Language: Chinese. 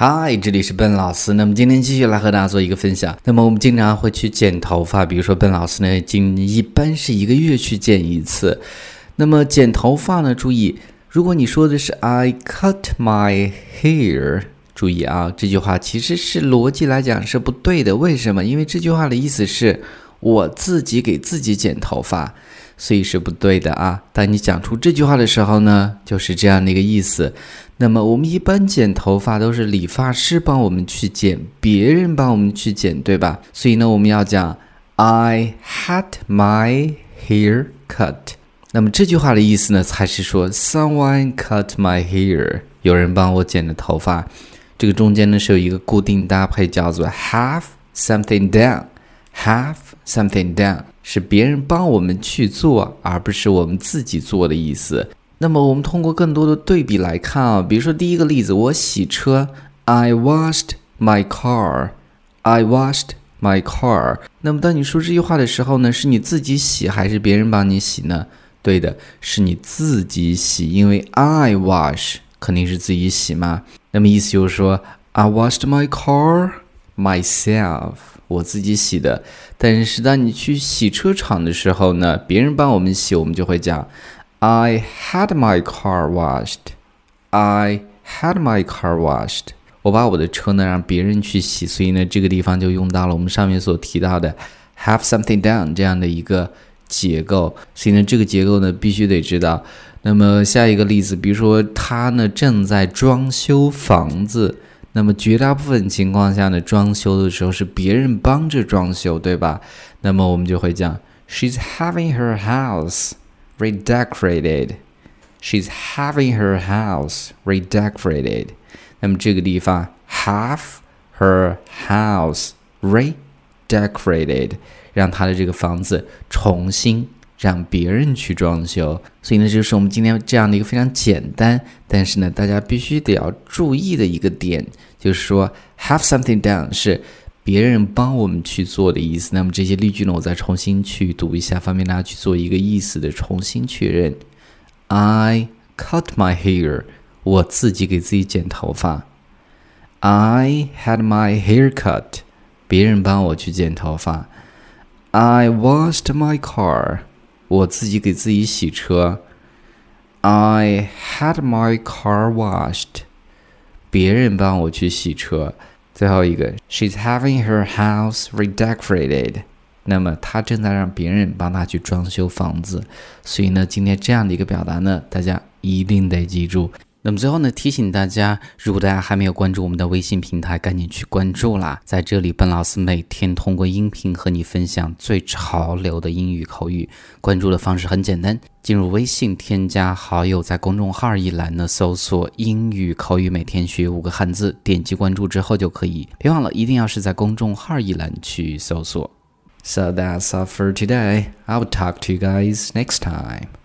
嗨，这里是笨老师。那么今天继续来和大家做一个分享。那么我们经常会去剪头发，比如说笨老师呢，今一般是一个月去剪一次。那么剪头发呢，注意，如果你说的是 I cut my hair，注意啊，这句话其实是逻辑来讲是不对的。为什么？因为这句话的意思是我自己给自己剪头发。所以是不对的啊！当你讲出这句话的时候呢，就是这样的一个意思。那么我们一般剪头发都是理发师帮我们去剪，别人帮我们去剪，对吧？所以呢，我们要讲 I had my hair cut。那么这句话的意思呢，才是说 Someone cut my hair，有人帮我剪的头发。这个中间呢是有一个固定搭配，叫做 have something done，have something done。是别人帮我们去做，而不是我们自己做的意思。那么，我们通过更多的对比来看啊，比如说第一个例子，我洗车，I washed my car，I washed my car。那么，当你说这句话的时候呢，是你自己洗还是别人帮你洗呢？对的，是你自己洗，因为 I wash 肯定是自己洗嘛。那么意思就是说，I washed my car myself。我自己洗的，但是当你去洗车场的时候呢，别人帮我们洗，我们就会讲，I had my car washed. I had my car washed. 我把我的车呢让别人去洗，所以呢这个地方就用到了我们上面所提到的 have something done 这样的一个结构。所以呢这个结构呢必须得知道。那么下一个例子，比如说他呢正在装修房子。那么绝大部分情况下呢，装修的时候是别人帮着装修，对吧？那么我们就会讲，She's having her house redecorated. She's having her house redecorated. 那么这个地方，have her house redecorated，让她的这个房子重新。让别人去装修，所以呢，就是我们今天这样的一个非常简单，但是呢，大家必须得要注意的一个点，就是说，have something done 是别人帮我们去做的意思。那么这些例句呢，我再重新去读一下，方便大家去做一个意思的重新确认。I cut my hair，我自己给自己剪头发。I had my hair cut，别人帮我去剪头发。I washed my car。我自己给自己洗车。I had my car washed。别人帮我去洗车。最后一个，She's having her house redecorated。那么她正在让别人帮她去装修房子。所以呢，今天这样的一个表达呢，大家一定得记住。那么最后呢，提醒大家，如果大家还没有关注我们的微信平台，赶紧去关注啦！在这里，笨老师每天通过音频和你分享最潮流的英语口语。关注的方式很简单，进入微信添加好友，在公众号一栏呢搜索“英语口语每天学五个汉字”，点击关注之后就可以。别忘了，一定要是在公众号一栏去搜索。So that's all for today. I will talk to you guys next time.